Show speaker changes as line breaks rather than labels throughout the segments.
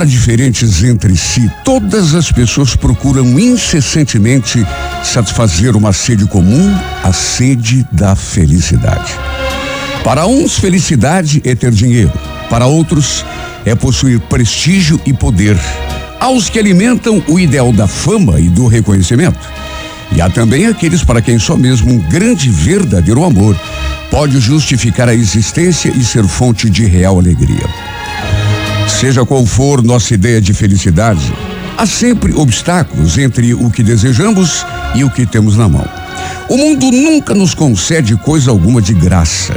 Embora diferentes entre si, todas as pessoas procuram incessantemente satisfazer uma sede comum, a sede da felicidade. Para uns, felicidade é ter dinheiro, para outros, é possuir prestígio e poder. Aos que alimentam o ideal da fama e do reconhecimento. E há também aqueles para quem só mesmo um grande e verdadeiro amor pode justificar a existência e ser fonte de real alegria. Seja qual for nossa ideia de felicidade, há sempre obstáculos entre o que desejamos e o que temos na mão. O mundo nunca nos concede coisa alguma de graça.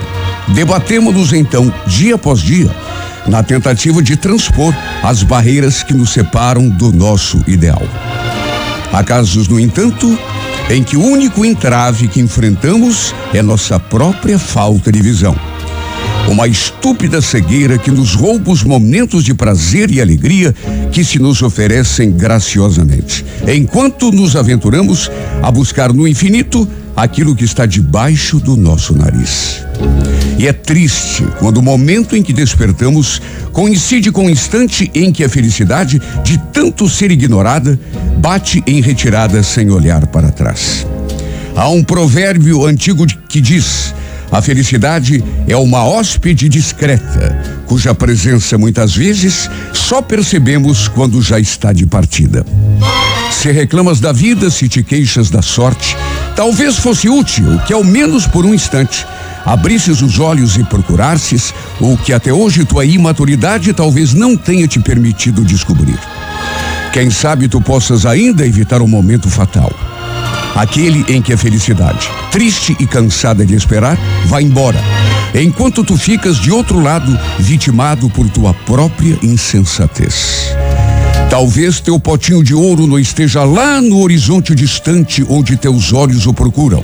Debatemos-nos então, dia após dia, na tentativa de transpor as barreiras que nos separam do nosso ideal. Há casos, no entanto, em que o único entrave que enfrentamos é nossa própria falta de visão. Uma estúpida cegueira que nos rouba os momentos de prazer e alegria que se nos oferecem graciosamente, enquanto nos aventuramos a buscar no infinito aquilo que está debaixo do nosso nariz. E é triste quando o momento em que despertamos coincide com o instante em que a felicidade, de tanto ser ignorada, bate em retirada sem olhar para trás. Há um provérbio antigo que diz: a felicidade é uma hóspede discreta, cuja presença muitas vezes só percebemos quando já está de partida. Se reclamas da vida, se te queixas da sorte, talvez fosse útil que, ao menos por um instante, abrisses os olhos e procurasses o que até hoje tua imaturidade talvez não tenha te permitido descobrir. Quem sabe tu possas ainda evitar o um momento fatal aquele em que a felicidade, triste e cansada de esperar, vai embora, enquanto tu ficas de outro lado, vitimado por tua própria insensatez. Talvez teu potinho de ouro não esteja lá no horizonte distante onde teus olhos o procuram,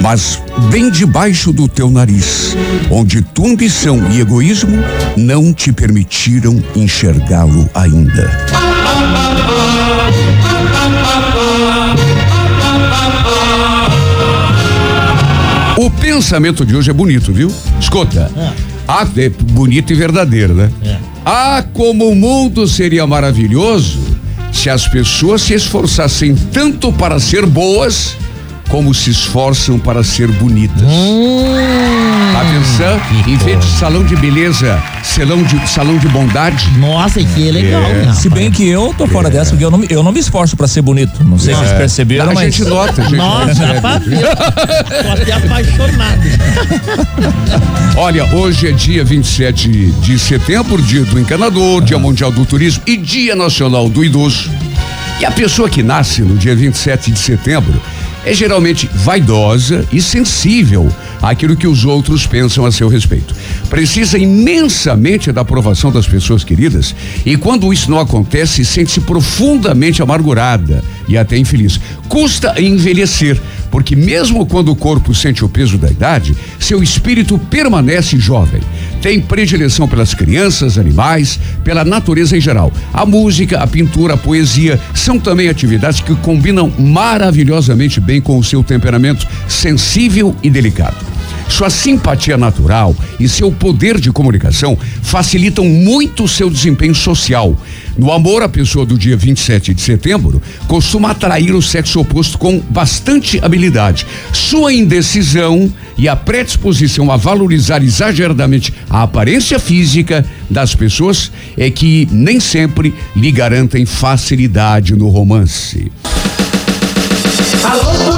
mas bem debaixo do teu nariz, onde tua ambição e egoísmo não te permitiram enxergá-lo ainda. Pensamento de hoje é bonito, viu? Escuta. É. Ah, é bonito e verdadeiro, né? É. Ah, como o mundo seria maravilhoso se as pessoas se esforçassem tanto para ser boas como se esforçam para ser bonitas. Hum, tá pensando? Em vez de salão de beleza, salão de, salão de bondade.
Nossa, que é legal. É.
Se bem que eu tô fora é. dessa, porque eu não, eu não me esforço para ser bonito. Não sei se vocês é. perceberam,
a
mas.
A gente nota, a gente
Nossa, Tô até apaixonado.
Olha, hoje é dia 27 de setembro, dia do encanador, dia mundial do turismo e dia nacional do idoso. E a pessoa que nasce no dia 27 de setembro é geralmente vaidosa e sensível àquilo que os outros pensam a seu respeito. Precisa imensamente da aprovação das pessoas queridas e quando isso não acontece, sente-se profundamente amargurada e até infeliz. Custa envelhecer, porque mesmo quando o corpo sente o peso da idade, seu espírito permanece jovem. Tem predileção pelas crianças, animais, pela natureza em geral. A música, a pintura, a poesia são também atividades que combinam maravilhosamente bem com o seu temperamento sensível e delicado. Sua simpatia natural e seu poder de comunicação facilitam muito o seu desempenho social. No amor, a pessoa do dia 27 de setembro costuma atrair o sexo oposto com bastante habilidade. Sua indecisão e a predisposição a valorizar exageradamente a aparência física das pessoas é que nem sempre lhe garantem facilidade no romance.
Alô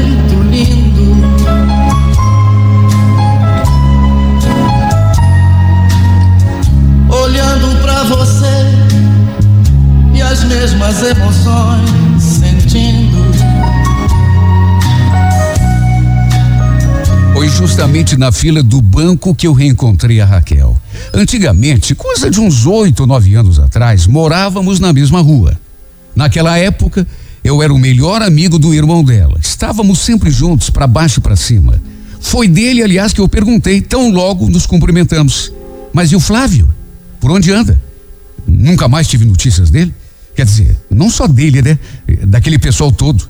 você e as mesmas emoções sentindo.
justamente na fila do banco que eu reencontrei a Raquel. Antigamente, coisa de uns oito nove anos atrás, morávamos na mesma rua. Naquela época, eu era o melhor amigo do irmão dela. Estávamos sempre juntos, para baixo e para cima. Foi dele, aliás, que eu perguntei, tão logo nos cumprimentamos. Mas e o Flávio? Por onde anda? Nunca mais tive notícias dele? Quer dizer, não só dele, né? Daquele pessoal todo.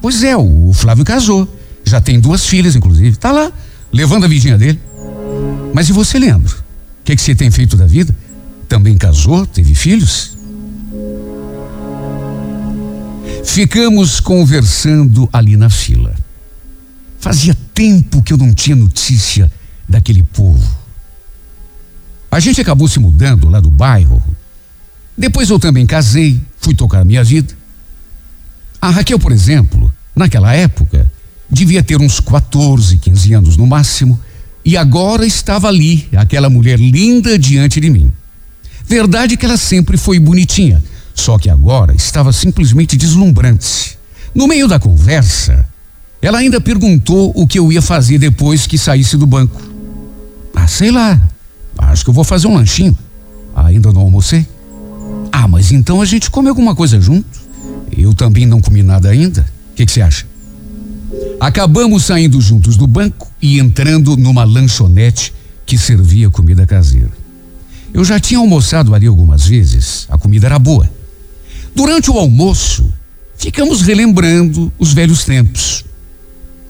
Pois é, o Flávio casou. Já tem duas filhas, inclusive. Tá lá, levando a vidinha dele. Mas e você, Leandro? O que, que você tem feito da vida? Também casou? Teve filhos? Ficamos conversando ali na fila. Fazia tempo que eu não tinha notícia daquele povo. A gente acabou se mudando lá do bairro. Depois eu também casei, fui tocar minha vida. A Raquel, por exemplo, naquela época, devia ter uns 14, 15 anos no máximo, e agora estava ali, aquela mulher linda diante de mim. Verdade que ela sempre foi bonitinha, só que agora estava simplesmente deslumbrante. No meio da conversa, ela ainda perguntou o que eu ia fazer depois que saísse do banco. Ah, sei lá. Acho que eu vou fazer um lanchinho. Ainda não almocei? Ah, mas então a gente come alguma coisa junto? Eu também não comi nada ainda. O que você acha? Acabamos saindo juntos do banco e entrando numa lanchonete que servia comida caseira. Eu já tinha almoçado ali algumas vezes, a comida era boa. Durante o almoço, ficamos relembrando os velhos tempos.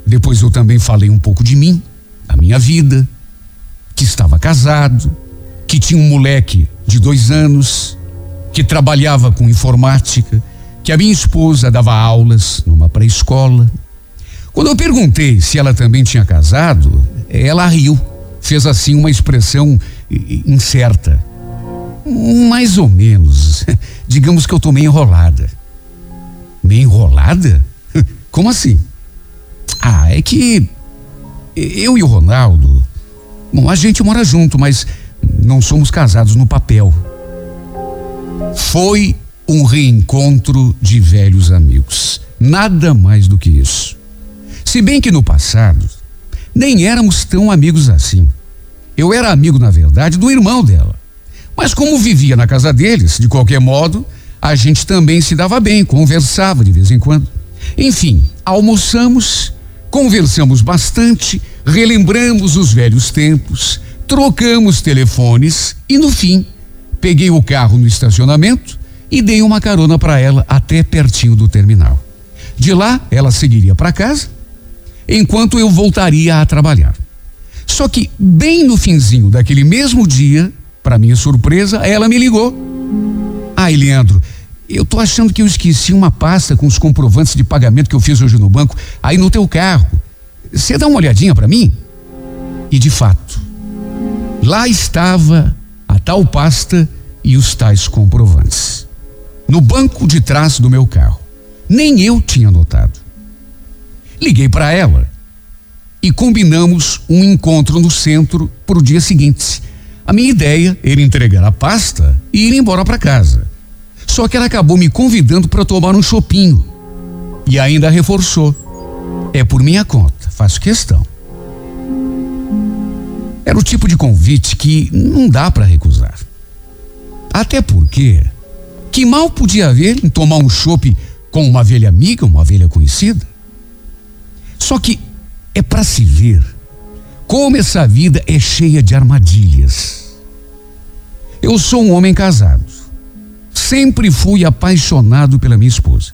Depois eu também falei um pouco de mim, da minha vida, que estava casado, que tinha um moleque de dois anos, que trabalhava com informática, que a minha esposa dava aulas numa pré-escola. Quando eu perguntei se ela também tinha casado, ela riu, fez assim uma expressão incerta. Mais ou menos. Digamos que eu tô meio enrolada. Meio enrolada? Como assim? Ah, é que eu e o Ronaldo, bom, a gente mora junto, mas não somos casados no papel. Foi um reencontro de velhos amigos. Nada mais do que isso. Se bem que no passado, nem éramos tão amigos assim. Eu era amigo, na verdade, do irmão dela. Mas como vivia na casa deles, de qualquer modo, a gente também se dava bem, conversava de vez em quando. Enfim, almoçamos, conversamos bastante, relembramos os velhos tempos, trocamos telefones e no fim, peguei o carro no estacionamento e dei uma carona para ela até pertinho do terminal. De lá, ela seguiria para casa, enquanto eu voltaria a trabalhar. Só que, bem no finzinho daquele mesmo dia, para minha surpresa, ela me ligou. Ai, Leandro, eu tô achando que eu esqueci uma pasta com os comprovantes de pagamento que eu fiz hoje no banco, aí no teu carro. Você dá uma olhadinha para mim? E de fato, lá estava tal pasta e os tais comprovantes no banco de trás do meu carro. Nem eu tinha notado. Liguei para ela e combinamos um encontro no centro para o dia seguinte. A minha ideia era entregar a pasta e ir embora para casa. Só que ela acabou me convidando para tomar um chopinho. E ainda reforçou. É por minha conta, faço questão. Era o tipo de convite que não dá para recusar. Até porque que mal podia haver em tomar um chope com uma velha amiga, uma velha conhecida? Só que é para se ver como essa vida é cheia de armadilhas. Eu sou um homem casado. Sempre fui apaixonado pela minha esposa.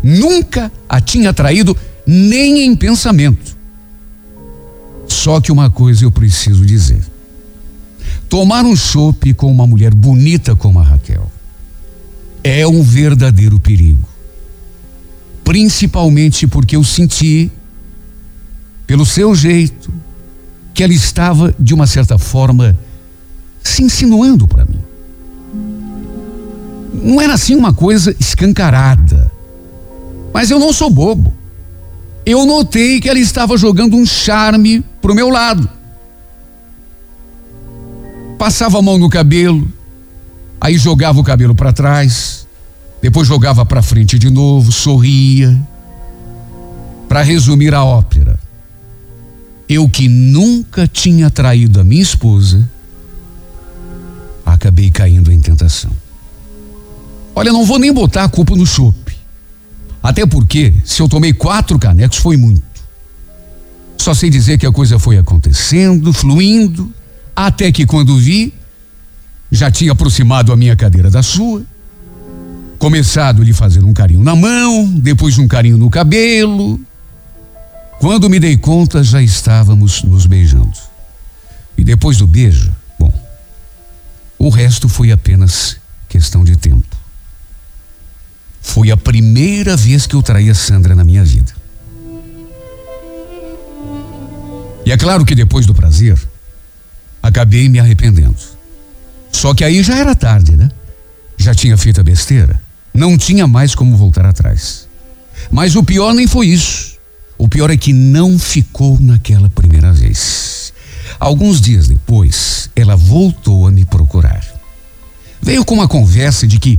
Nunca a tinha traído nem em pensamento. Só que uma coisa eu preciso dizer. Tomar um chope com uma mulher bonita como a Raquel é um verdadeiro perigo. Principalmente porque eu senti, pelo seu jeito, que ela estava, de uma certa forma, se insinuando para mim. Não era assim uma coisa escancarada. Mas eu não sou bobo. Eu notei que ela estava jogando um charme pro meu lado. Passava a mão no cabelo, aí jogava o cabelo para trás, depois jogava para frente de novo, sorria. Para resumir a ópera, Eu que nunca tinha traído a minha esposa, acabei caindo em tentação. Olha, não vou nem botar a culpa no chope. Até porque, se eu tomei quatro canecos, foi muito. Só sei dizer que a coisa foi acontecendo, fluindo, até que quando vi, já tinha aproximado a minha cadeira da sua, começado lhe fazer um carinho na mão, depois um carinho no cabelo. Quando me dei conta, já estávamos nos beijando. E depois do beijo, bom, o resto foi apenas questão de tempo. Foi a primeira vez que eu traí a Sandra na minha vida. E é claro que depois do prazer, acabei me arrependendo. Só que aí já era tarde, né? Já tinha feito a besteira. Não tinha mais como voltar atrás. Mas o pior nem foi isso. O pior é que não ficou naquela primeira vez. Alguns dias depois, ela voltou a me procurar. Veio com uma conversa de que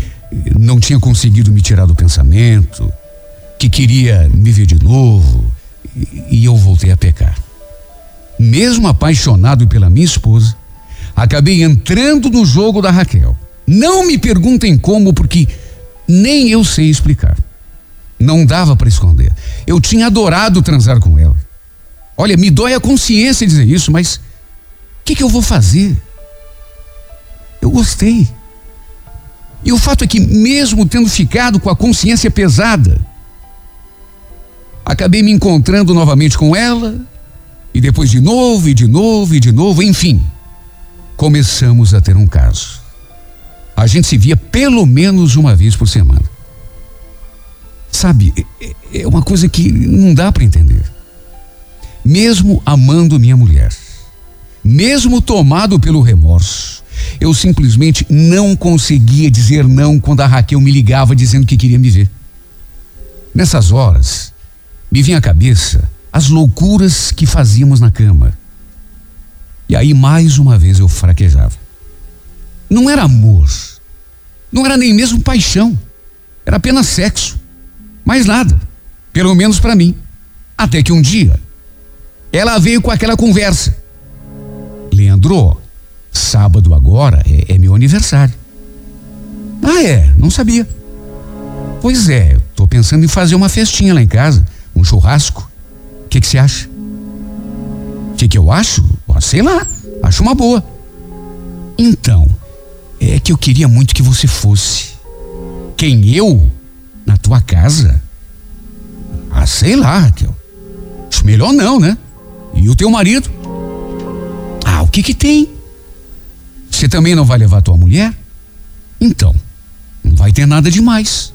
não tinha conseguido me tirar do pensamento, que queria me ver de novo, e eu voltei a pecar mesmo apaixonado pela minha esposa, acabei entrando no jogo da Raquel. Não me perguntem como, porque nem eu sei explicar. Não dava para esconder. Eu tinha adorado transar com ela. Olha, me dói a consciência dizer isso, mas o que, que eu vou fazer? Eu gostei. E o fato é que, mesmo tendo ficado com a consciência pesada, acabei me encontrando novamente com ela, e depois de novo, e de novo, e de novo, enfim. Começamos a ter um caso. A gente se via pelo menos uma vez por semana. Sabe, é, é, é uma coisa que não dá para entender. Mesmo amando minha mulher, mesmo tomado pelo remorso, eu simplesmente não conseguia dizer não quando a Raquel me ligava dizendo que queria me ver. Nessas horas, me vinha à cabeça as loucuras que fazíamos na cama. E aí mais uma vez eu fraquejava. Não era amor, não era nem mesmo paixão, era apenas sexo. Mais nada, pelo menos para mim. Até que um dia, ela veio com aquela conversa. Leandro, sábado agora é, é meu aniversário. Ah, é? Não sabia. Pois é, tô pensando em fazer uma festinha lá em casa, um churrasco que que você acha? O que que eu acho? sei lá, acho uma boa. Então, é que eu queria muito que você fosse. Quem eu? Na tua casa? Ah, sei lá, Raquel. Acho melhor não, né? E o teu marido? Ah, o que que tem? Você também não vai levar tua mulher? Então, não vai ter nada demais.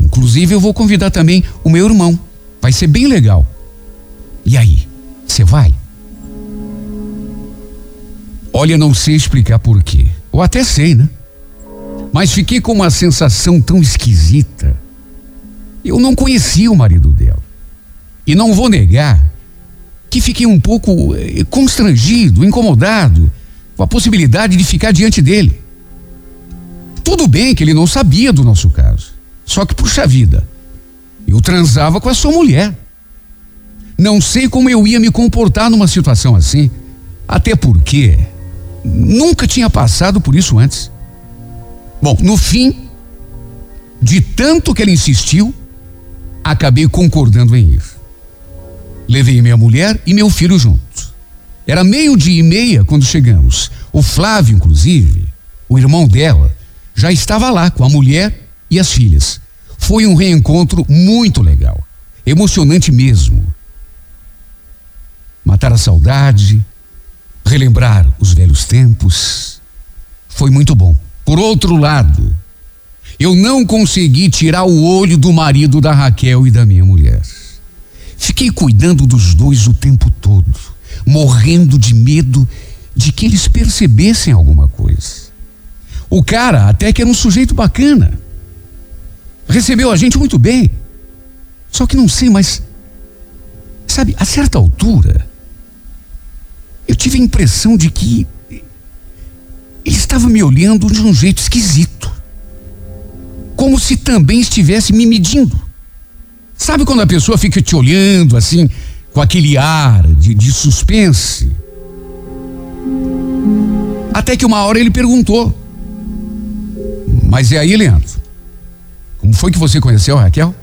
Inclusive, eu vou convidar também o meu irmão. Vai ser bem legal. E aí, você vai? Olha, não sei explicar porquê. Ou até sei, né? Mas fiquei com uma sensação tão esquisita. Eu não conhecia o marido dela. E não vou negar que fiquei um pouco eh, constrangido, incomodado com a possibilidade de ficar diante dele. Tudo bem que ele não sabia do nosso caso. Só que, puxa vida, eu transava com a sua mulher. Não sei como eu ia me comportar numa situação assim. Até porque nunca tinha passado por isso antes. Bom, no fim, de tanto que ele insistiu, acabei concordando em ir. Levei minha mulher e meu filho juntos. Era meio-dia e meia quando chegamos. O Flávio, inclusive, o irmão dela, já estava lá com a mulher e as filhas. Foi um reencontro muito legal, emocionante mesmo matar a saudade, relembrar os velhos tempos. Foi muito bom. Por outro lado, eu não consegui tirar o olho do marido da Raquel e da minha mulher. Fiquei cuidando dos dois o tempo todo, morrendo de medo de que eles percebessem alguma coisa. O cara até que era um sujeito bacana. Recebeu a gente muito bem. Só que não sei, mas sabe, a certa altura, eu tive a impressão de que ele estava me olhando de um jeito esquisito. Como se também estivesse me medindo. Sabe quando a pessoa fica te olhando assim, com aquele ar de, de suspense. Até que uma hora ele perguntou: Mas e aí, Leandro? Como foi que você conheceu a Raquel?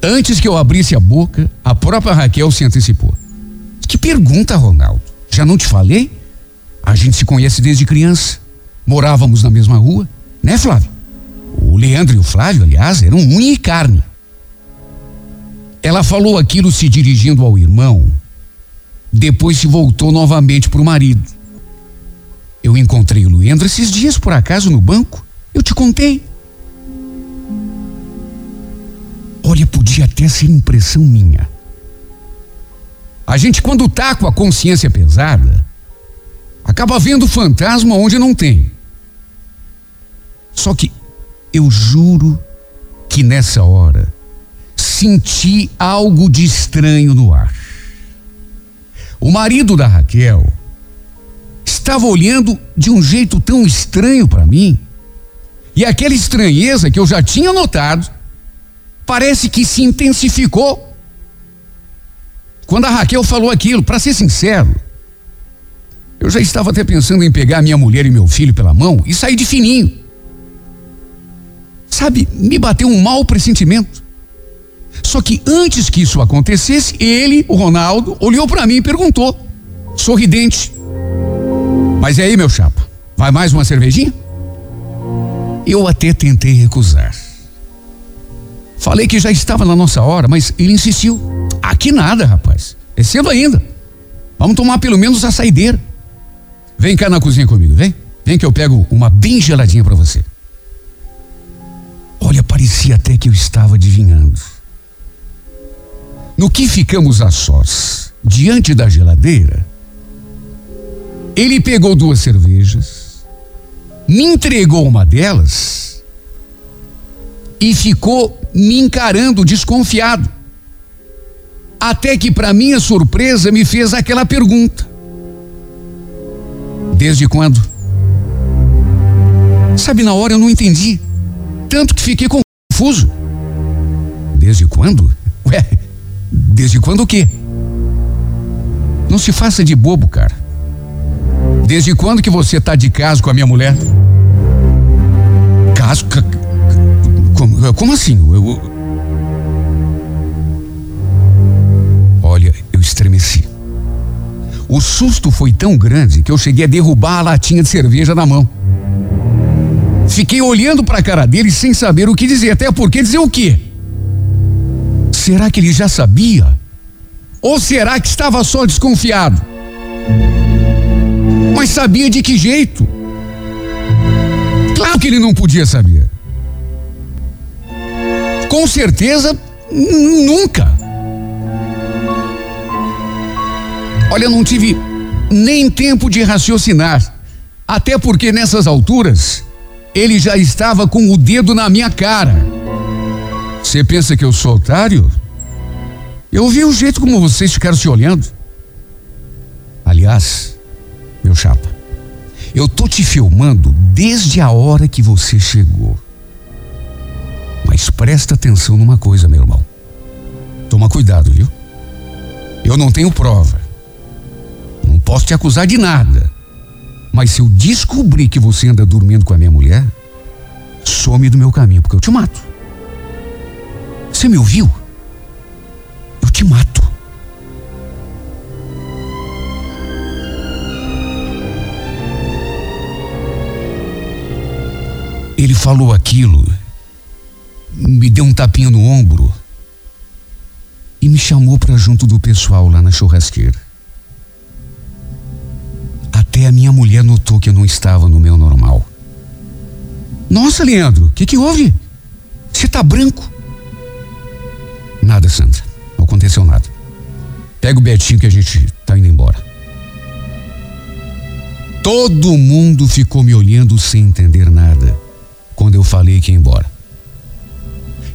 Antes que eu abrisse a boca, a própria Raquel se antecipou. Pergunta, Ronaldo? Já não te falei? A gente se conhece desde criança. Morávamos na mesma rua, né, Flávio? O Leandro e o Flávio, aliás, eram unha e carne. Ela falou aquilo se dirigindo ao irmão, depois se voltou novamente para o marido. Eu encontrei o Leandro esses dias, por acaso, no banco. Eu te contei. Olha, podia até ser impressão minha. A gente, quando tá com a consciência pesada, acaba vendo fantasma onde não tem. Só que eu juro que nessa hora senti algo de estranho no ar. O marido da Raquel estava olhando de um jeito tão estranho para mim, e aquela estranheza que eu já tinha notado parece que se intensificou quando a Raquel falou aquilo. Para ser sincero, eu já estava até pensando em pegar minha mulher e meu filho pela mão e sair de fininho. Sabe, me bateu um mau pressentimento. Só que antes que isso acontecesse, ele, o Ronaldo, olhou para mim e perguntou, sorridente: Mas e aí, meu chapa? Vai mais uma cervejinha? Eu até tentei recusar. Falei que já estava na nossa hora, mas ele insistiu. Aqui nada, rapaz. É cedo ainda. Vamos tomar pelo menos a saideira. Vem cá na cozinha comigo, vem. Vem que eu pego uma bem geladinha para você. Olha, parecia até que eu estava adivinhando. No que ficamos a sós, diante da geladeira, ele pegou duas cervejas, me entregou uma delas e ficou me encarando desconfiado. Até que, para minha surpresa, me fez aquela pergunta: Desde quando? Sabe, na hora eu não entendi. Tanto que fiquei confuso. Desde quando? Ué, desde quando o quê? Não se faça de bobo, cara. Desde quando que você tá de caso com a minha mulher? Caso? Como, como assim? Eu, olha, O susto foi tão grande que eu cheguei a derrubar a latinha de cerveja na mão. Fiquei olhando para a cara dele sem saber o que dizer, até porque dizer o quê? Será que ele já sabia? Ou será que estava só desconfiado? Mas sabia de que jeito? Claro que ele não podia saber. Com certeza, nunca. Olha, eu não tive nem tempo de raciocinar. Até porque nessas alturas, ele já estava com o dedo na minha cara. Você pensa que eu sou otário? Eu vi o jeito como vocês ficaram se olhando. Aliás, meu chapa, eu tô te filmando desde a hora que você chegou. Mas presta atenção numa coisa, meu irmão. Toma cuidado, viu? Eu não tenho prova. Posso te acusar de nada. Mas se eu descobrir que você anda dormindo com a minha mulher, some do meu caminho, porque eu te mato. Você me ouviu? Eu te mato. Ele falou aquilo, me deu um tapinha no ombro e me chamou para junto do pessoal lá na churrasqueira. Até a minha mulher notou que eu não estava no meu normal. Nossa, Leandro, o que, que houve? Você tá branco? Nada, Sandra. Não aconteceu nada. Pega o Betinho que a gente tá indo embora. Todo mundo ficou me olhando sem entender nada quando eu falei que ia embora.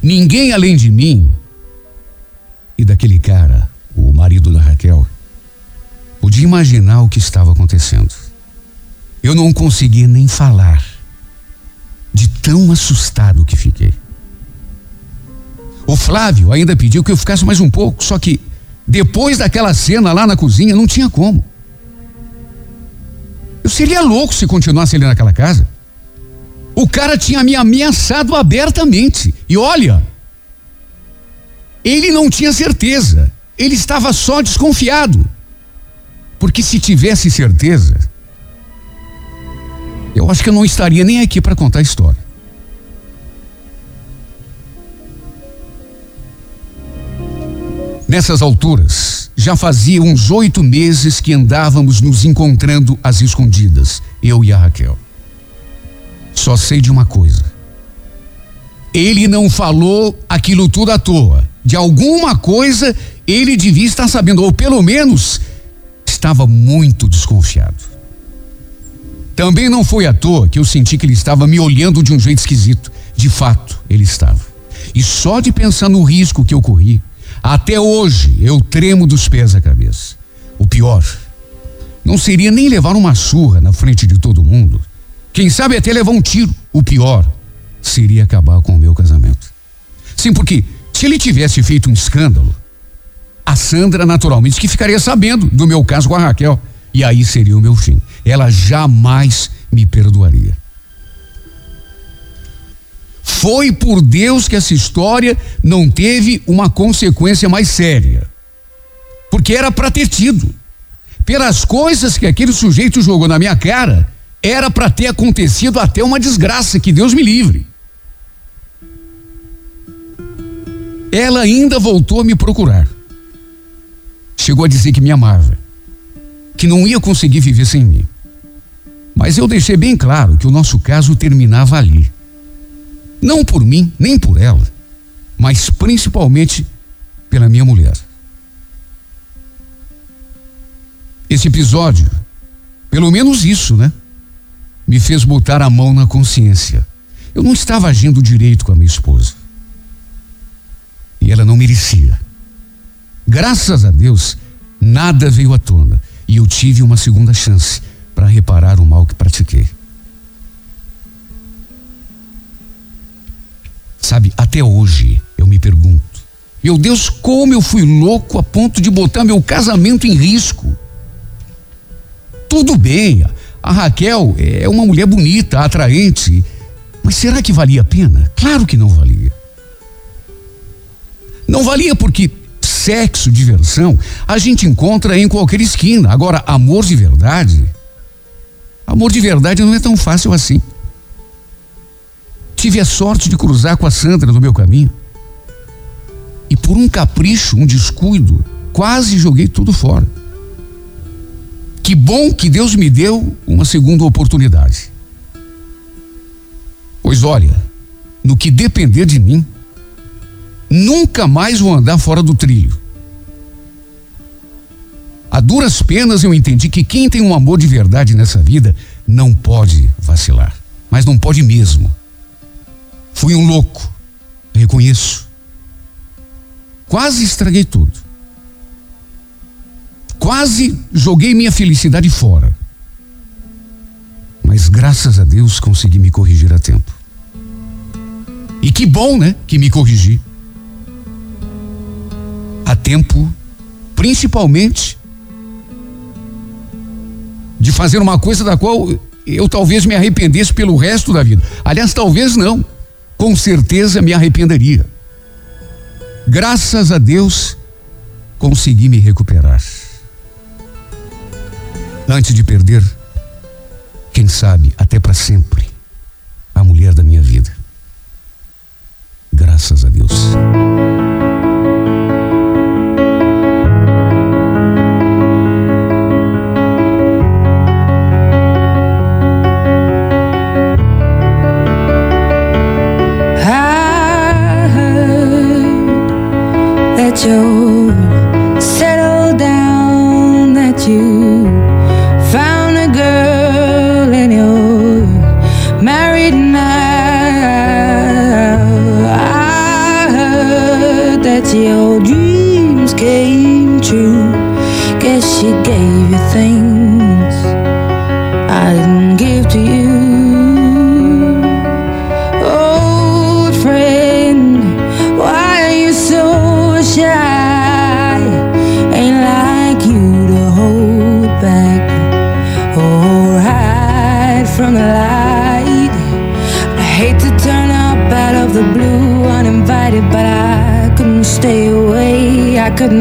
Ninguém além de mim e daquele cara, o marido da Raquel, podia imaginar o que estava acontecendo. Eu não conseguia nem falar de tão assustado que fiquei. O Flávio ainda pediu que eu ficasse mais um pouco, só que depois daquela cena lá na cozinha não tinha como. Eu seria louco se continuasse ali naquela casa. O cara tinha me ameaçado abertamente. E olha, ele não tinha certeza. Ele estava só desconfiado. Porque se tivesse certeza, eu acho que eu não estaria nem aqui para contar a história. Nessas alturas, já fazia uns oito meses que andávamos nos encontrando às escondidas, eu e a Raquel. Só sei de uma coisa. Ele não falou aquilo tudo à toa. De alguma coisa ele devia estar sabendo, ou pelo menos estava muito desconfiado. Também não foi à toa que eu senti que ele estava me olhando de um jeito esquisito. De fato, ele estava. E só de pensar no risco que eu corri, até hoje eu tremo dos pés à cabeça. O pior, não seria nem levar uma surra na frente de todo mundo. Quem sabe até levar um tiro. O pior seria acabar com o meu casamento. Sim, porque se ele tivesse feito um escândalo, a Sandra naturalmente que ficaria sabendo do meu caso com a Raquel. E aí seria o meu fim. Ela jamais me perdoaria. Foi por Deus que essa história não teve uma consequência mais séria. Porque era para ter tido. Pelas coisas que aquele sujeito jogou na minha cara, era para ter acontecido até uma desgraça, que Deus me livre. Ela ainda voltou a me procurar. Chegou a dizer que me amava, que não ia conseguir viver sem mim. Mas eu deixei bem claro que o nosso caso terminava ali. Não por mim, nem por ela, mas principalmente pela minha mulher. Esse episódio, pelo menos isso, né? Me fez botar a mão na consciência. Eu não estava agindo direito com a minha esposa. E ela não merecia. Graças a Deus, nada veio à tona e eu tive uma segunda chance para reparar o mal que pratiquei. Sabe, até hoje eu me pergunto: meu Deus, como eu fui louco a ponto de botar meu casamento em risco? Tudo bem, a Raquel é uma mulher bonita, atraente, mas será que valia a pena? Claro que não valia. Não valia porque sexo, diversão, a gente encontra em qualquer esquina. Agora, amor de verdade, amor de verdade não é tão fácil assim. Tive a sorte de cruzar com a Sandra no meu caminho. E por um capricho, um descuido, quase joguei tudo fora. Que bom que Deus me deu uma segunda oportunidade. Pois olha, no que depender de mim, nunca mais vou andar fora do trilho. A duras penas eu entendi que quem tem um amor de verdade nessa vida não pode vacilar, mas não pode mesmo. Fui um louco, reconheço. Quase estraguei tudo. Quase joguei minha felicidade fora. Mas graças a Deus consegui me corrigir a tempo. E que bom, né? Que me corrigi. A tempo, principalmente, de fazer uma coisa da qual eu talvez me arrependesse pelo resto da vida. Aliás, talvez não. Com certeza me arrependeria. Graças a Deus, consegui me recuperar antes de perder, quem sabe até para sempre, a mulher da minha vida. Graças a Deus.
joke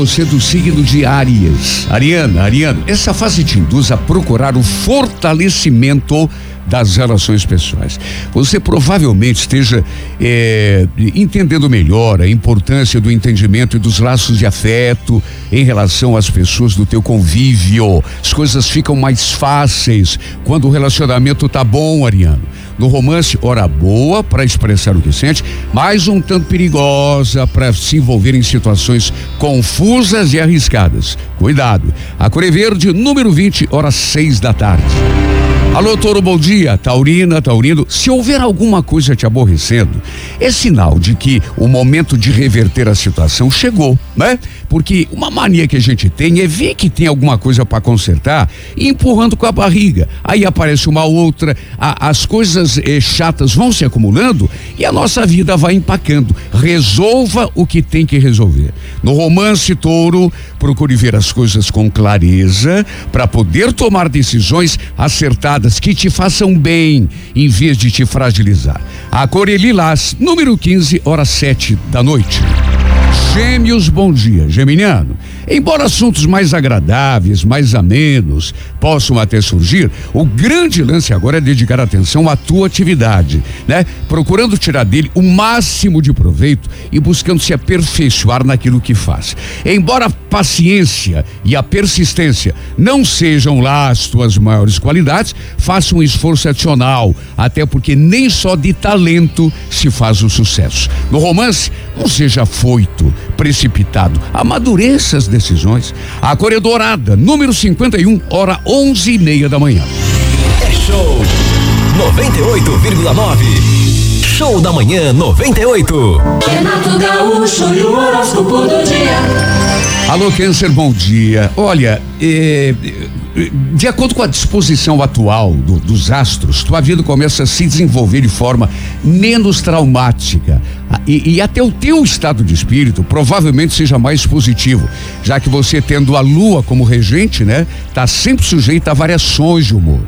Você do signo de Áries. Ariana, Ariana, essa fase te induz a procurar o fortalecimento das relações pessoais. Você provavelmente esteja eh, entendendo melhor a importância do entendimento e dos laços de afeto em relação às pessoas do teu convívio. As coisas ficam mais fáceis quando o relacionamento tá bom, Ariano. No romance, hora boa para expressar o que sente, mas um tanto perigosa para se envolver em situações confusas e arriscadas. Cuidado. A Cor é Verde, número 20, horas seis da tarde. Alô, Toro, bom dia. Taurina, Taurino. Se houver alguma coisa te aborrecendo, é sinal de que o momento de reverter a situação chegou, né? Porque uma mania que a gente tem é ver que tem alguma coisa para consertar e empurrando com a barriga. Aí aparece uma outra, a- as coisas eh, chatas vão se acumulando e a nossa vida vai empacando. Resolva o que tem que resolver. No romance touro, procure ver as coisas com clareza para poder tomar decisões acertadas que te façam bem em vez de te fragilizar. A cor é lilás, número 15, hora sete da noite. Gêmeos, bom dia. Geminiano, embora assuntos mais agradáveis, mais amenos possam até surgir, o grande lance agora é dedicar atenção à tua atividade, né? Procurando tirar dele o máximo de proveito e buscando se aperfeiçoar naquilo que faz. Embora a paciência e a persistência não sejam lá as tuas maiores qualidades, faça um esforço adicional, até porque nem só de talento se faz o sucesso. No romance, não seja foito, precipitado, amadureça as decisões. A cor dourada, número 51, hora onze e meia da manhã.
É show 98,9. Show da manhã 98.
Renato Gaúcho e o horóscopo do dia.
Alô, Câncer, bom dia. Olha, eh, eh, de acordo com a disposição atual do- dos astros, tua vida começa a se desenvolver de forma menos traumática. Ah, E, e até o teu estado de espírito provavelmente seja mais positivo, já que você tendo a lua como regente, né, tá sempre sujeito a variações de humor.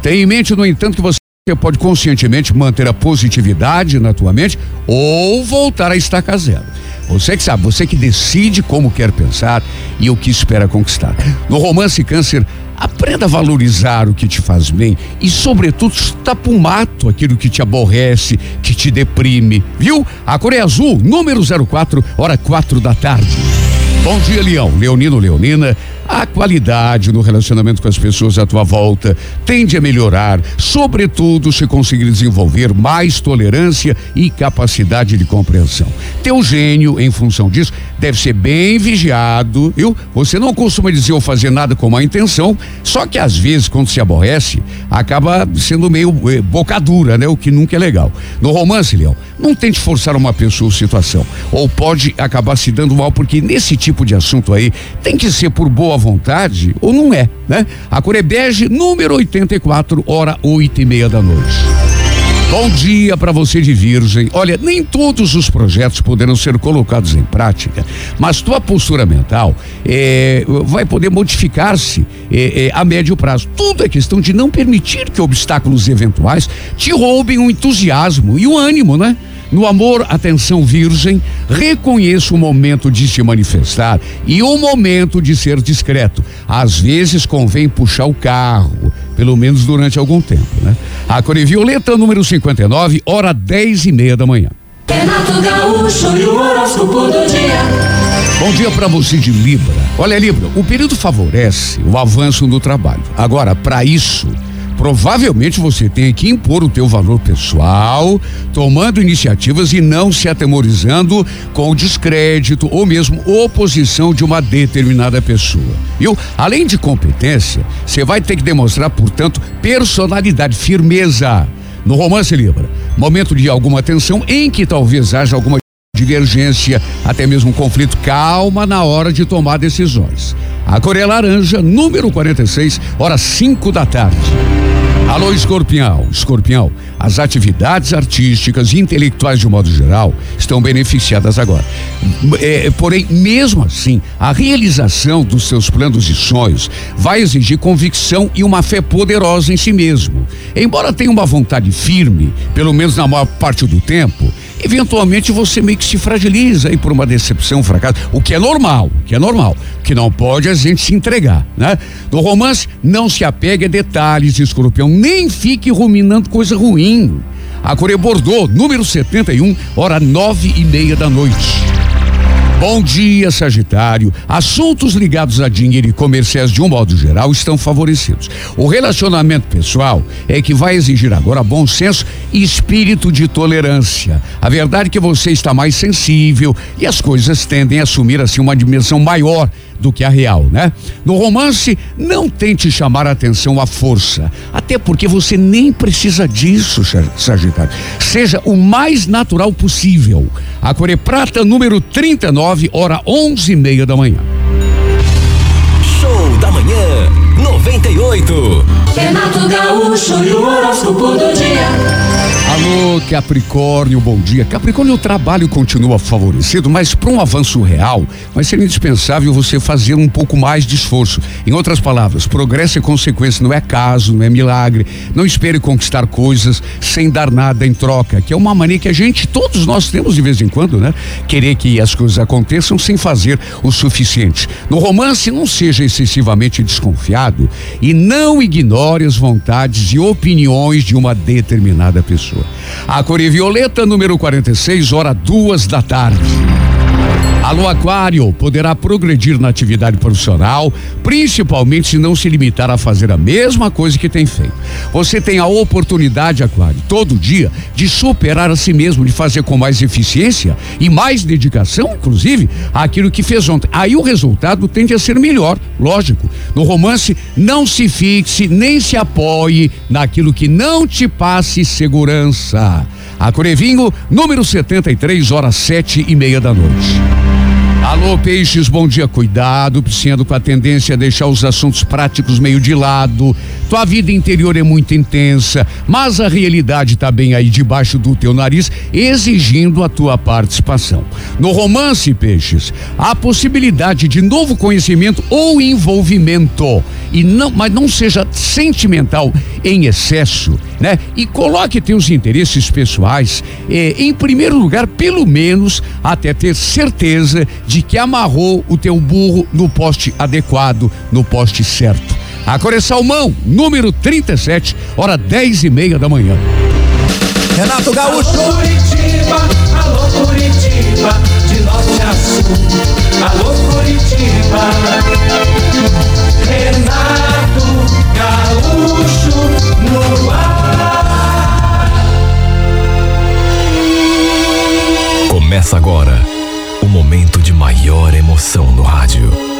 Tenha em mente, no entanto, que você você pode conscientemente manter a positividade na tua mente ou voltar a estaca zero. Você que sabe, você que decide como quer pensar e o que espera conquistar. No romance Câncer, aprenda a valorizar o que te faz bem e, sobretudo, tapa um mato aquilo que te aborrece, que te deprime. Viu? A cor é azul, número 04, hora quatro da tarde. Bom dia, Leão. Leonino, Leonina. a qualidade no relacionamento com as pessoas à tua volta tende a melhorar, sobretudo se conseguir desenvolver mais tolerância e capacidade de compreensão. Teu gênio, em função disso, deve ser bem vigiado, viu? Você não costuma dizer ou fazer nada com má intenção, só que às vezes, quando se aborrece, acaba sendo meio eh, boca dura, né? O que nunca é legal. No romance, Leão, não tente forçar uma pessoa ou situação, ou pode acabar se dando mal, porque nesse tipo de assunto aí tem que ser por boa vontade ou não é, né? A cor é número 84, hora oito e meia da noite. Bom dia para você de Virgem. Olha, nem todos os projetos poderão ser colocados em prática, mas tua postura mental eh, vai poder modificar-se eh, eh, a médio prazo. Tudo é questão de não permitir que obstáculos eventuais te roubem o entusiasmo e o ânimo, né? No amor, atenção virgem, reconheça o momento de se manifestar e o momento de ser discreto. Às vezes convém puxar o carro, pelo menos durante algum tempo, né? A Core Violeta, número 59, hora 10 e meia da manhã.
Renato Gaúcho e o horóscopo do dia.
Bom dia para você de Libra. Olha, Libra, o período favorece o avanço no trabalho. Agora, para isso, provavelmente você tem que impor o teu valor pessoal, tomando iniciativas e não se atemorizando com o descrédito ou mesmo oposição de uma determinada pessoa. Viu? Além de competência, você vai ter que demonstrar, portanto, personalidade, firmeza. No romance Libra, momento de alguma tensão em que talvez haja alguma divergência, até mesmo conflito. Calma na hora de tomar decisões. A cor é laranja, número 46, hora 5 da tarde. Alô, escorpião, escorpião, as atividades artísticas e intelectuais de um modo geral estão beneficiadas agora. É, porém, mesmo assim, a realização dos seus planos e sonhos vai exigir convicção e uma fé poderosa em si mesmo. Embora tenha uma vontade firme, pelo menos na maior parte do tempo, eventualmente você meio que se fragiliza aí por uma decepção, um fracasso, o que é normal, o que é normal, o que não pode a gente se entregar, né? No romance, não se apegue a detalhes, escorpião, nem fique ruminando coisa ruim. A Coreia Bordeaux, número 71, hora nove e meia da noite. Bom dia, Sagitário. Assuntos ligados a dinheiro e comerciais de um modo geral estão favorecidos. O relacionamento pessoal é que vai exigir agora bom senso e espírito de tolerância. A verdade é que você está mais sensível e as coisas tendem a assumir assim uma dimensão maior do que a real, né? No romance, não tente chamar a atenção à força, até porque você nem precisa disso, Sa- Sagitário. Seja o mais natural possível. A Core Prata, número 39, hora onze e meia da manhã.
Show da manhã 98.
Renato Gaúcho e o horóscopo do dia.
Alô, Capricórnio, bom dia. Capricórnio, o trabalho continua favorecido, mas para um avanço real, vai ser indispensável você fazer um pouco mais de esforço. Em outras palavras, progresso é consequência, não é caso, não é milagre. Não espere conquistar coisas sem dar nada em troca, que é uma mania que a gente, todos nós temos de vez em quando, né? Querer que as coisas aconteçam sem fazer o suficiente. No romance, não seja excessivamente desconfiado e não ignore as vontades e opiniões de uma determinada pessoa. A Cor Violeta, número 46, hora duas da tarde. Alô Aquário poderá progredir na atividade profissional, principalmente se não se limitar a fazer a mesma coisa que tem feito. Você tem a oportunidade, Aquário, todo dia, de superar a si mesmo, de fazer com mais eficiência e mais dedicação, inclusive, aquilo que fez ontem. Aí o resultado tende a ser melhor, lógico. No romance, não se fixe nem se apoie naquilo que não te passe segurança. A Corevinho, número 73, horas sete e meia da noite. Alô, peixes, bom dia. Cuidado, sendo com a tendência a deixar os assuntos práticos meio de lado. Tua vida interior é muito intensa, mas a realidade tá bem aí debaixo do teu nariz, exigindo a tua participação. No romance, peixes, há possibilidade de novo conhecimento ou envolvimento. E não, mas não seja sentimental em excesso, né? E coloque teus interesses pessoais eh, em primeiro lugar, pelo menos até ter certeza de que amarrou o teu burro no poste adequado, no poste certo. A Coreia é Salmão, número 37, hora 10 e meia da manhã.
Renato Gaúcho.
Alô Curitiba, alô Curitiba, de norte a sul. Alô Curitiba. Renato Gaúcho no ar.
Começa agora o momento de maior emoção no rádio.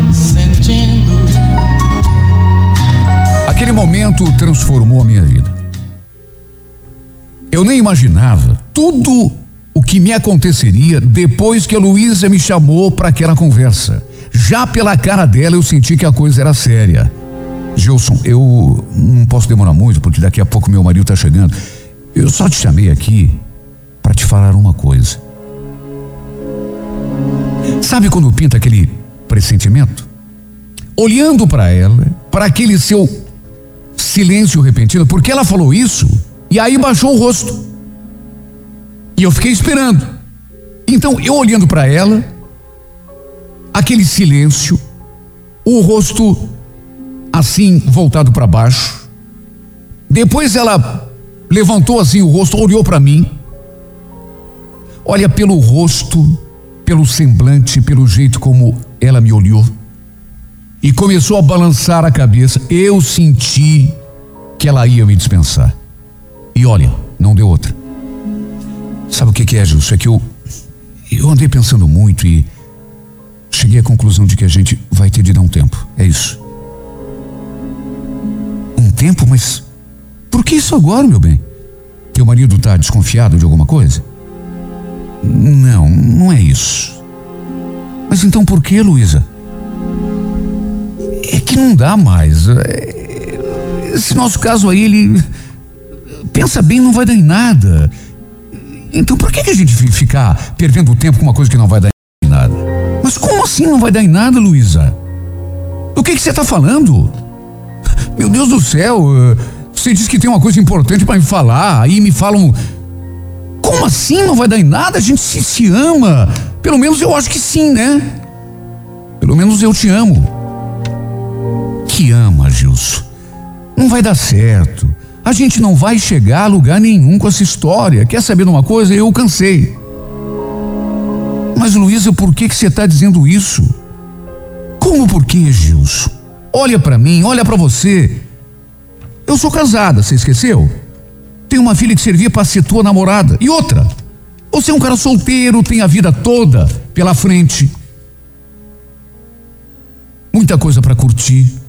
Aquele momento transformou a minha vida. Eu nem imaginava tudo o que me aconteceria depois que a Luísa me chamou para aquela conversa. Já pela cara dela eu senti que a coisa era séria. Gilson, eu não posso demorar muito porque daqui a pouco meu marido tá chegando. Eu só te chamei aqui para te falar uma coisa. Sabe quando pinta aquele pressentimento? Olhando para ela, para aquele seu silêncio repentino, porque ela falou isso e aí baixou o rosto. E eu fiquei esperando. Então, eu olhando para ela, aquele silêncio, o rosto assim voltado para baixo. Depois ela levantou assim o rosto, olhou para mim. Olha pelo rosto, pelo semblante, pelo jeito como ela me olhou. E começou a balançar a cabeça. Eu senti que ela ia me dispensar. E olha, não deu outra. Sabe o que, que é, Gilson? É que eu, eu andei pensando muito e cheguei à conclusão de que a gente vai ter de dar um tempo. É isso. Um tempo? Mas por que isso agora, meu bem? Teu marido tá desconfiado de alguma coisa? Não, não é isso. Mas então por que, Luísa? É que não dá mais. É, Esse nosso caso aí, ele. Pensa bem, não vai dar em nada. Então por que, que a gente fi- ficar perdendo tempo com uma coisa que não vai dar em nada? Mas como assim não vai dar em nada, Luísa? O que que você está falando? Meu Deus do céu, eh, você disse que tem uma coisa importante para me falar, aí me falam. Como assim não vai dar em nada? A gente se, se ama. Pelo menos eu acho que sim, né? Pelo menos eu te amo. Que ama, Gilson. Não vai dar certo. A gente não vai chegar a lugar nenhum com essa história. Quer saber de uma coisa? Eu cansei. Mas, Luísa, por que, que você está dizendo isso? Como por quê, Gilson? Olha para mim, olha para você. Eu sou casada, você esqueceu? Tenho uma filha que servia para ser tua namorada. E outra, você é um cara solteiro, tem a vida toda pela frente. Muita coisa para curtir.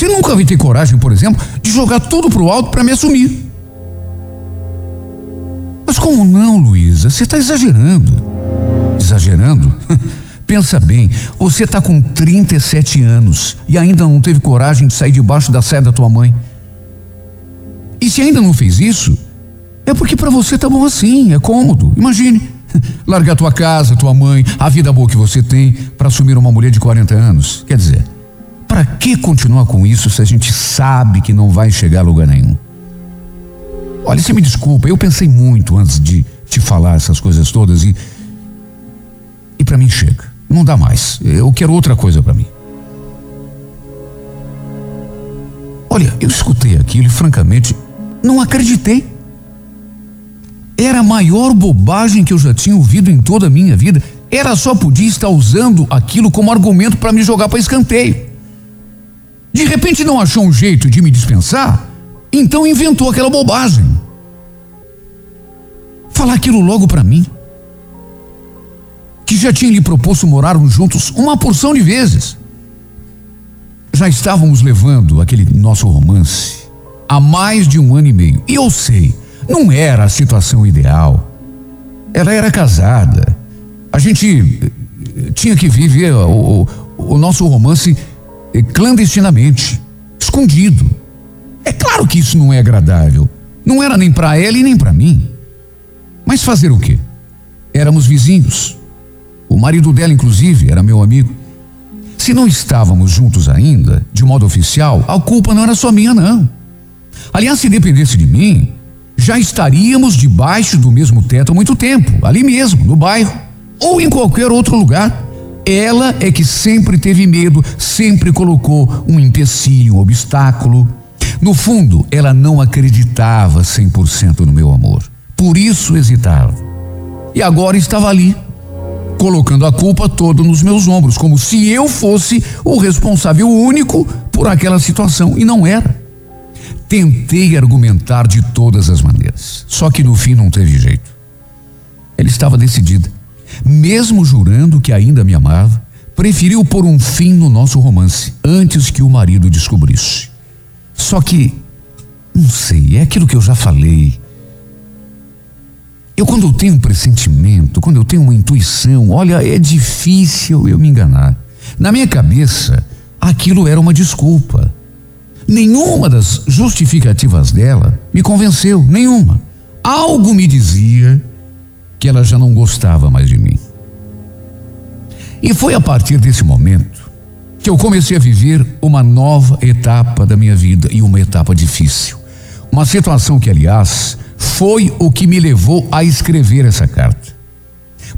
Você nunca vai ter coragem, por exemplo, de jogar tudo pro alto para me assumir. Mas como não, Luísa? Você está exagerando. Exagerando? Pensa bem, você está com 37 anos e ainda não teve coragem de sair debaixo da saia da tua mãe. E se ainda não fez isso, é porque para você tá bom assim, é cômodo. Imagine, largar tua casa, tua mãe, a vida boa que você tem para assumir uma mulher de 40 anos. Quer dizer, para que continuar com isso se a gente sabe que não vai chegar a lugar nenhum? Olha, você me desculpa, eu pensei muito antes de te falar essas coisas todas e e para mim chega. Não dá mais. Eu quero outra coisa para mim. Olha, eu escutei aquilo e francamente não acreditei. Era a maior bobagem que eu já tinha ouvido em toda a minha vida. Ela só podia estar usando aquilo como argumento para me jogar para escanteio. De repente não achou um jeito de me dispensar, então inventou aquela bobagem. Falar aquilo logo para mim. Que já tinha lhe proposto morarmos juntos uma porção de vezes. Já estávamos levando aquele nosso romance há mais de um ano e meio. E eu sei, não era a situação ideal. Ela era casada. A gente eh, tinha que viver o, o- o nosso romance clandestinamente, escondido. É claro que isso não é agradável. Não era nem para ela e nem para mim. Mas fazer o quê? Éramos vizinhos. O marido dela, inclusive, era meu amigo. Se não estávamos juntos ainda, de modo oficial, a culpa não era só minha, não. Aliás, se dependesse de mim, já estaríamos debaixo do mesmo teto há muito tempo, ali mesmo, no bairro, ou em qualquer outro lugar. Ela é que sempre teve medo, sempre colocou um empecilho, um obstáculo. No fundo, ela não acreditava 100% no meu amor. Por isso hesitava. E agora estava ali, colocando a culpa toda nos meus ombros, como se eu fosse o responsável único por aquela situação, e não era. Tentei argumentar de todas as maneiras, só que no fim não teve jeito. Ela estava decidida. Mesmo jurando que ainda me amava, preferiu pôr um fim no nosso romance antes que o marido descobrisse. Só que, não sei, é aquilo que eu já falei. Eu, quando eu tenho um pressentimento, quando eu tenho uma intuição, olha, é difícil eu me enganar. Na minha cabeça, aquilo era uma desculpa. Nenhuma das justificativas dela me convenceu, nenhuma. Algo me dizia que ela já não gostava mais de mim. E foi a partir desse momento que eu comecei a viver uma nova etapa da minha vida e uma etapa difícil. Uma situação que, aliás, foi o que me levou a escrever essa carta.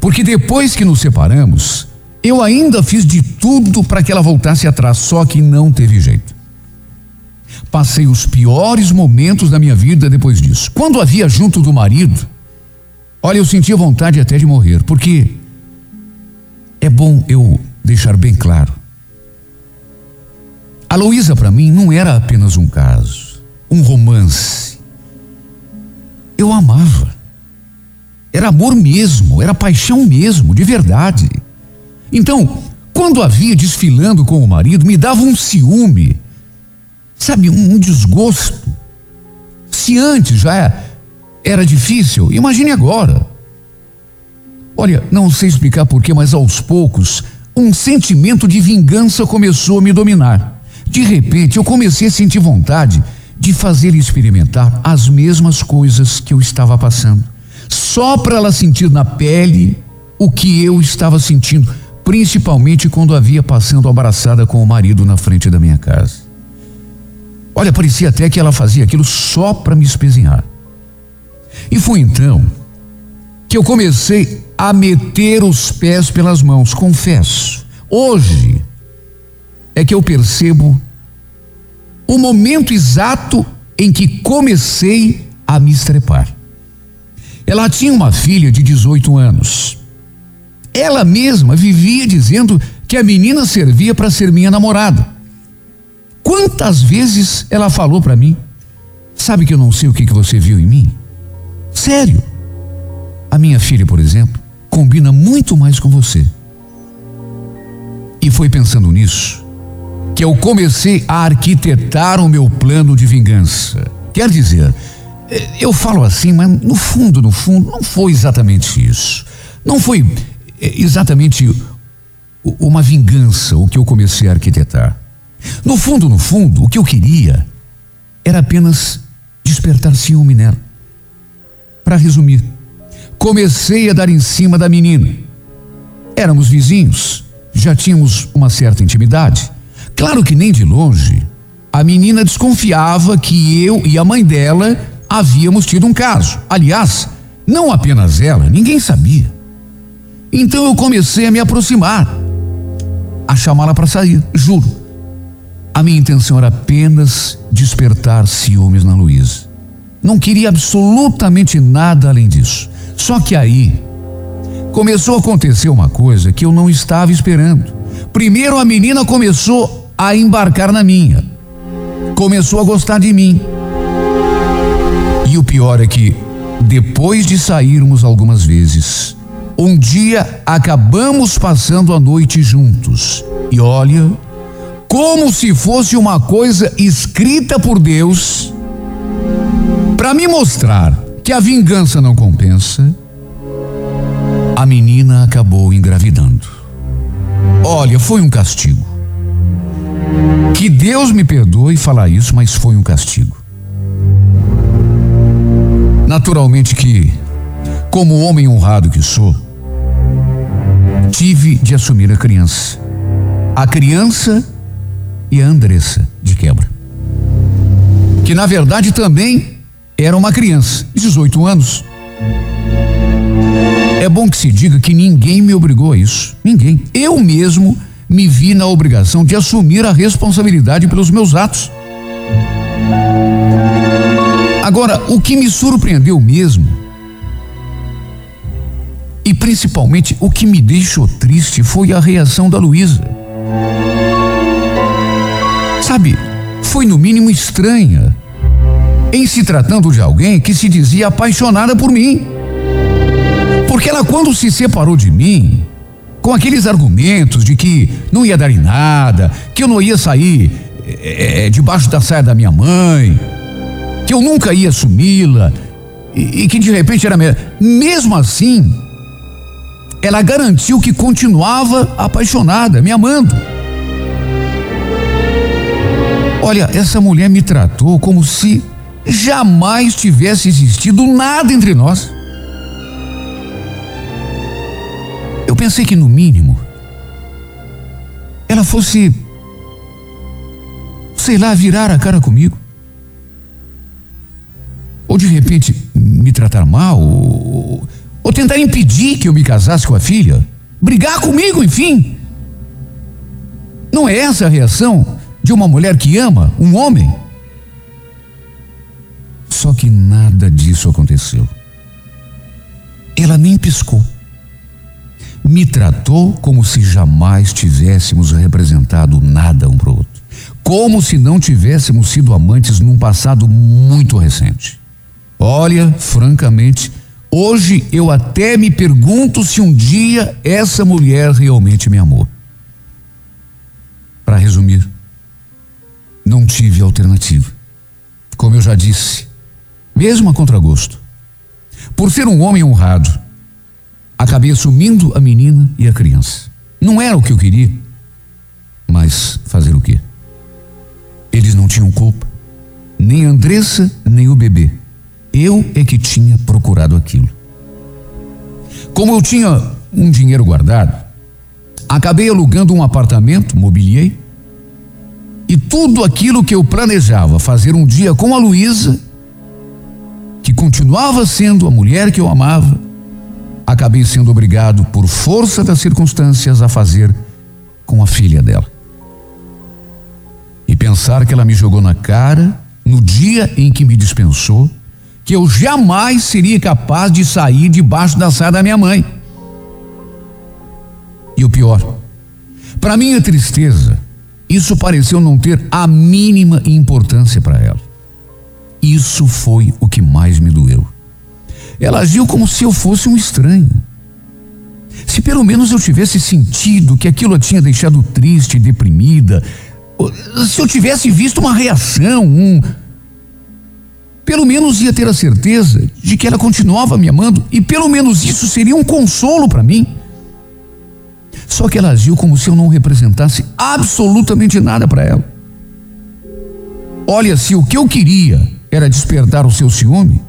Porque depois que nos separamos, eu ainda fiz de tudo para que ela voltasse atrás, só que não teve jeito. Passei os piores momentos da minha vida depois disso. Quando havia junto do marido, olha, eu sentia vontade até de morrer, porque é bom eu deixar bem claro. A Luísa para mim não era apenas um caso, um romance. Eu amava. Era amor mesmo, era paixão mesmo, de verdade. Então, quando a via desfilando com o marido, me dava um ciúme, sabe, um, um desgosto. Se antes já era difícil, imagine agora. Olha, não sei explicar porquê, mas aos poucos, um sentimento de vingança começou a me dominar. De repente, eu comecei a sentir vontade de fazer experimentar as mesmas coisas que eu estava passando, só para ela sentir na pele o que eu estava sentindo, principalmente quando havia passando abraçada com o marido na frente da minha casa. Olha, parecia até que ela fazia aquilo só para me espezinhar. E foi então que eu comecei a meter os pés pelas mãos, confesso. Hoje é que eu percebo o momento exato em que comecei a me estrepar. Ela tinha uma filha de 18 anos. Ela mesma vivia dizendo que a menina servia para ser minha namorada. Quantas vezes ela falou para mim: Sabe que eu não sei o que, que você viu em mim? Sério. A minha filha, por exemplo, combina muito mais com você. E foi pensando nisso que eu comecei a arquitetar o meu plano de vingança. Quer dizer, eh, eu falo assim, mas no fundo, no fundo, não foi exatamente isso. Não foi eh, exatamente uma vingança o que eu comecei a arquitetar. No fundo, no fundo, o que eu queria era apenas despertar ciúme nela. Para resumir, comecei a dar em cima da menina. Éramos vizinhos, já tínhamos uma certa intimidade. Claro que nem de longe. A menina desconfiava que eu e a mãe dela havíamos tido um caso. Aliás, não apenas ela, ninguém sabia. Então eu comecei a me aproximar, a chamá-la para sair, juro. A minha intenção era apenas despertar ciúmes na Luísa. Não queria absolutamente nada além disso. Só que aí começou a acontecer uma coisa que eu não estava esperando. Primeiro a menina começou a embarcar na minha. Começou a gostar de mim. E o pior é que, depois de sairmos algumas vezes, um dia acabamos passando a noite juntos. E olha, como se fosse uma coisa escrita por Deus, para me mostrar que a vingança não compensa, a menina acabou engravidando. Olha, foi um castigo. Que Deus me perdoe falar isso, mas foi um castigo. Naturalmente que, como homem honrado que sou, tive de assumir a criança. A criança e a Andressa de quebra. Que na verdade também era uma criança, 18 anos. É bom que se diga que ninguém me obrigou a isso. Ninguém. Eu mesmo me vi na obrigação de assumir a responsabilidade pelos meus atos. Agora, o que me surpreendeu mesmo, e principalmente o que me deixou triste, foi a reação da Luísa. Sabe, foi no mínimo estranha, em se tratando de alguém que se dizia apaixonada por mim. Porque ela, quando se separou de mim, com aqueles argumentos de que não ia dar em nada, que eu não ia sair é, debaixo da saia da minha mãe, que eu nunca ia assumi-la, e, e, que de repente era mesmo. Mesmo assim, ela garantiu que continuava apaixonada, me amando. Olha, essa mulher me tratou como se jamais tivesse existido nada entre nós. Eu pensei que, no mínimo, ela fosse, sei lá, virar a cara comigo. Ou de repente me tratar mal, ou, ou tentar impedir que eu me casasse com a filha. Brigar comigo, enfim. Não é essa a reação de uma mulher que ama um homem? Só que nada disso aconteceu. Ela nem piscou me tratou como se jamais tivéssemos representado nada um para o outro. Como se não tivéssemos sido amantes num passado muito recente. Olha, francamente, hoje eu até me pergunto se um dia essa mulher realmente me amou. Para resumir, não tive alternativa. Como eu já disse, mesmo a contragosto. Por ser um homem honrado, Acabei assumindo a menina e a criança. Não era o que eu queria, mas fazer o quê? Eles não tinham culpa, nem Andressa, nem o bebê. Eu é que tinha procurado aquilo. Como eu tinha um dinheiro guardado, acabei alugando um apartamento, mobiliei, e tudo aquilo que eu planejava fazer um dia com a Luísa, que continuava sendo a mulher que eu amava, acabei sendo obrigado, por força das circunstâncias, a fazer com a filha dela. E pensar que ela me jogou na cara no dia em que me dispensou, que eu jamais seria capaz de sair debaixo da saia da minha mãe. E o pior, para minha tristeza, isso pareceu não ter a mínima importância para ela. Isso foi o que mais me doeu. Ela agiu como se eu fosse um estranho. Se pelo menos eu tivesse sentido que aquilo a tinha deixado triste deprimida, se eu tivesse visto uma reação, um. Pelo menos ia ter a certeza de que ela continuava me amando e pelo menos isso seria um consolo para mim. Só que ela agiu como se eu não representasse absolutamente nada para ela. Olha, se o que eu queria era despertar o seu ciúme,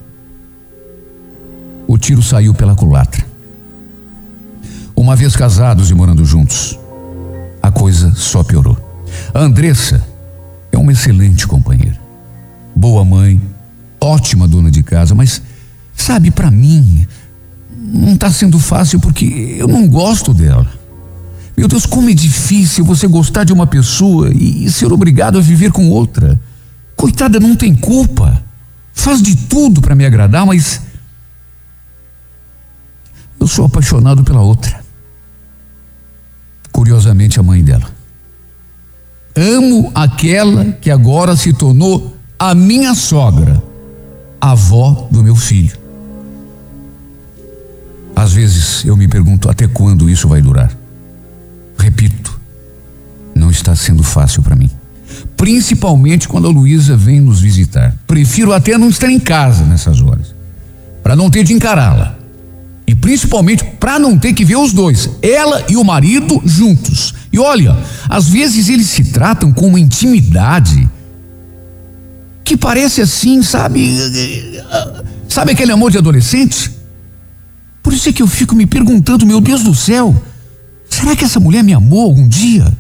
o tiro saiu pela culatra. Uma vez casados e morando juntos, a coisa só piorou. A Andressa é uma excelente companheira, boa mãe, ótima dona de casa, mas sabe, para mim não está sendo fácil porque eu não gosto dela. Meu Deus, como é difícil você gostar de uma pessoa e ser obrigado a viver com outra. Coitada, não tem culpa. Faz de tudo para me agradar, mas eu sou apaixonado pela outra. Curiosamente, a mãe dela. Amo aquela que agora se tornou a minha sogra, a avó do meu filho. Às vezes eu me pergunto até quando isso vai durar. Repito, não está sendo fácil para mim. Principalmente quando a Luísa vem nos visitar. Prefiro até não estar em casa nessas horas, para não ter de encará-la. E principalmente para não ter que ver os dois, ela e o marido juntos. E olha, às vezes eles se tratam com uma intimidade que parece assim, sabe? Sabe aquele amor de adolescente? Por isso é que eu fico me perguntando, meu Deus do céu, será que essa mulher me amou algum dia?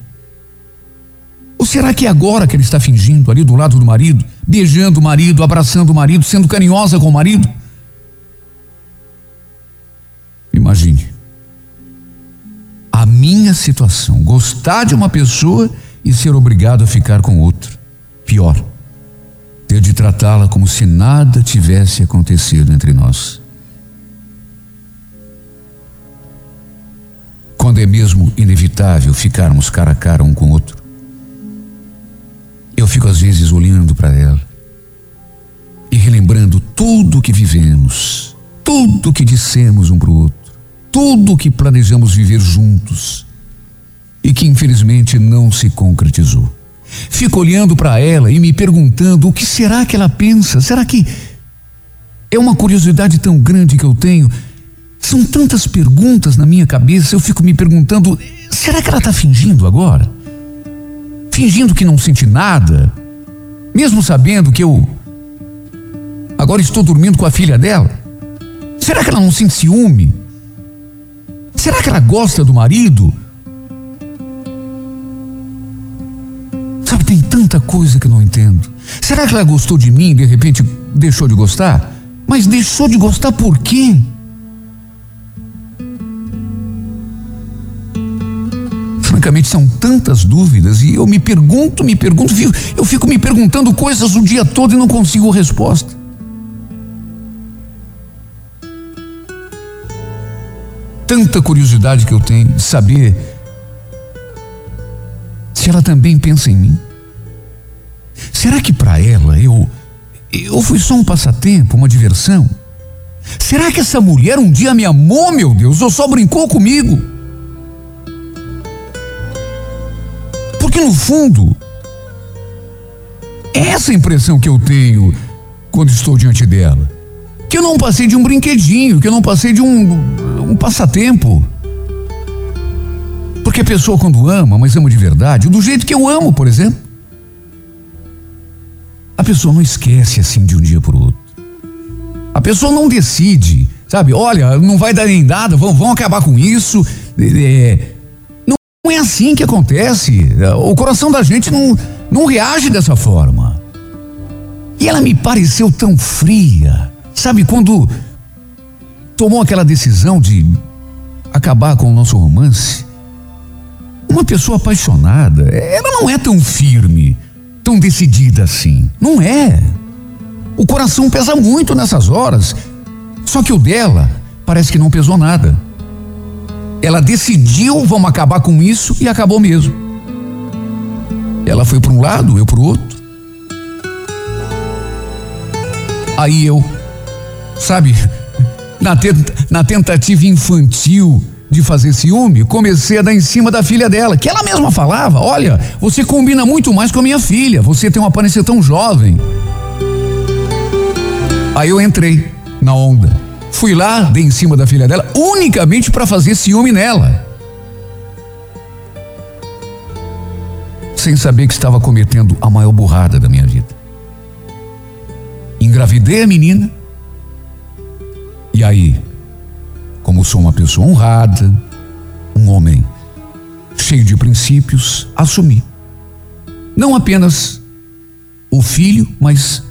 Ou será que é agora que ele está fingindo ali do lado do marido, beijando o marido, abraçando o marido, sendo carinhosa com o marido. Imagine a minha situação, gostar de uma pessoa e ser obrigado a ficar com outra. Pior, ter de tratá-la como se nada tivesse acontecido entre nós. Quando é mesmo inevitável ficarmos cara a cara um com o outro. Eu fico às vezes olhando para ela e relembrando tudo que vivemos, tudo que dissemos um para o outro, tudo que planejamos viver juntos e que infelizmente não se concretizou. Fico olhando para ela e me perguntando o que será que ela pensa? Será que é uma curiosidade tão grande que eu tenho? São tantas perguntas na minha cabeça, eu fico me perguntando: será que ela está fingindo agora? Fingindo que não sente nada? Mesmo sabendo que eu agora estou dormindo com a filha dela? Será que ela não sente ciúme? Será que ela gosta do marido? Sabe, tem tanta coisa que eu não entendo. Será que ela gostou de mim e de repente deixou de gostar? Mas deixou de gostar por quê? Francamente, são tantas dúvidas e eu me pergunto, me pergunto, eu fico me perguntando coisas o dia todo e não consigo resposta. Tanta curiosidade que eu tenho de saber se ela também pensa em mim. Será que para ela eu eu fui só um passatempo, uma diversão? Será que essa mulher um dia me amou, meu Deus, ou só brincou comigo? Porque no fundo, é essa impressão que eu tenho quando estou diante dela. Que eu não passei de um brinquedinho, que eu não passei de um, um passatempo. Porque a pessoa, quando ama, mas ama de verdade, do jeito que eu amo, por exemplo, a pessoa não esquece assim de um dia para o outro. A pessoa não decide, sabe? Olha, não vai dar nem nada, vamos, vamos acabar com isso. É, não é assim que acontece. O coração da gente não, não reage dessa forma. E ela me pareceu tão fria. Sabe quando tomou aquela decisão de acabar com o nosso romance? Uma pessoa apaixonada, ela não é tão firme, tão decidida assim. Não é. O coração pesa muito nessas horas. Só que o dela parece que não pesou nada. Ela decidiu, vamos acabar com isso e acabou mesmo. Ela foi para um lado, eu para o outro. Aí eu, sabe, na, tenta, na tentativa infantil de fazer ciúme, comecei a dar em cima da filha dela, que ela mesma falava: Olha, você combina muito mais com a minha filha, você tem uma aparência tão jovem. Aí eu entrei na onda. Fui lá, dei em cima da filha dela, unicamente para fazer ciúme nela. Sem saber que estava cometendo a maior burrada da minha vida. Engravidei a menina. E aí, como sou uma pessoa honrada, um homem cheio de princípios, assumi. Não apenas o filho, mas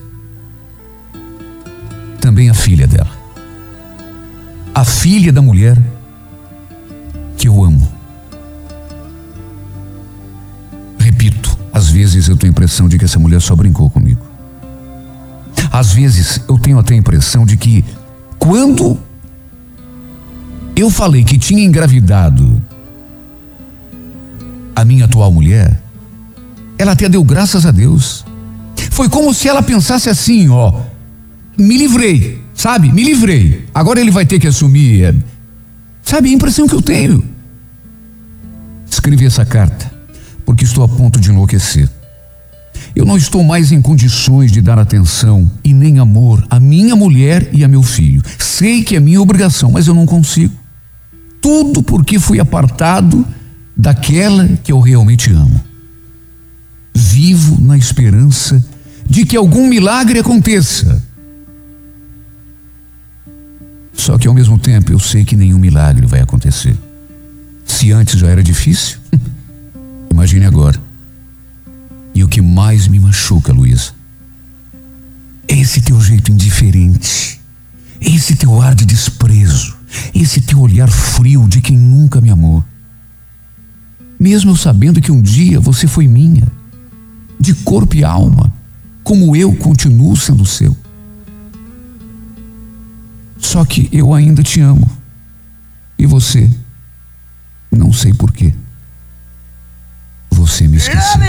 também a filha dela. A filha da mulher que eu amo. Repito, às vezes eu tenho a impressão de que essa mulher só brincou comigo. Às vezes eu tenho até a impressão de que quando eu falei que tinha engravidado a minha atual mulher, ela até deu graças a Deus. Foi como se ela pensasse assim, ó, me livrei, sabe? Me livrei. Agora ele vai ter que assumir. é, Sabe a impressão que eu tenho? Escrevi essa carta porque estou a ponto de enlouquecer. Eu não estou mais em condições de dar atenção e nem amor à minha mulher e a meu filho. Sei que é minha obrigação, mas eu não consigo. Tudo porque fui apartado daquela que eu realmente amo. Vivo na esperança de que algum milagre aconteça. Só que ao mesmo tempo eu sei que nenhum milagre vai acontecer. Se antes já era difícil, imagine agora. E o que mais me machuca, Luísa,
esse teu jeito indiferente, esse teu ar de desprezo, esse teu olhar frio de quem nunca me amou. Mesmo sabendo que um dia você foi minha, de corpo e alma, como eu continuo sendo seu. Só que eu ainda te amo. E você, não sei porquê. Você me esqueceu.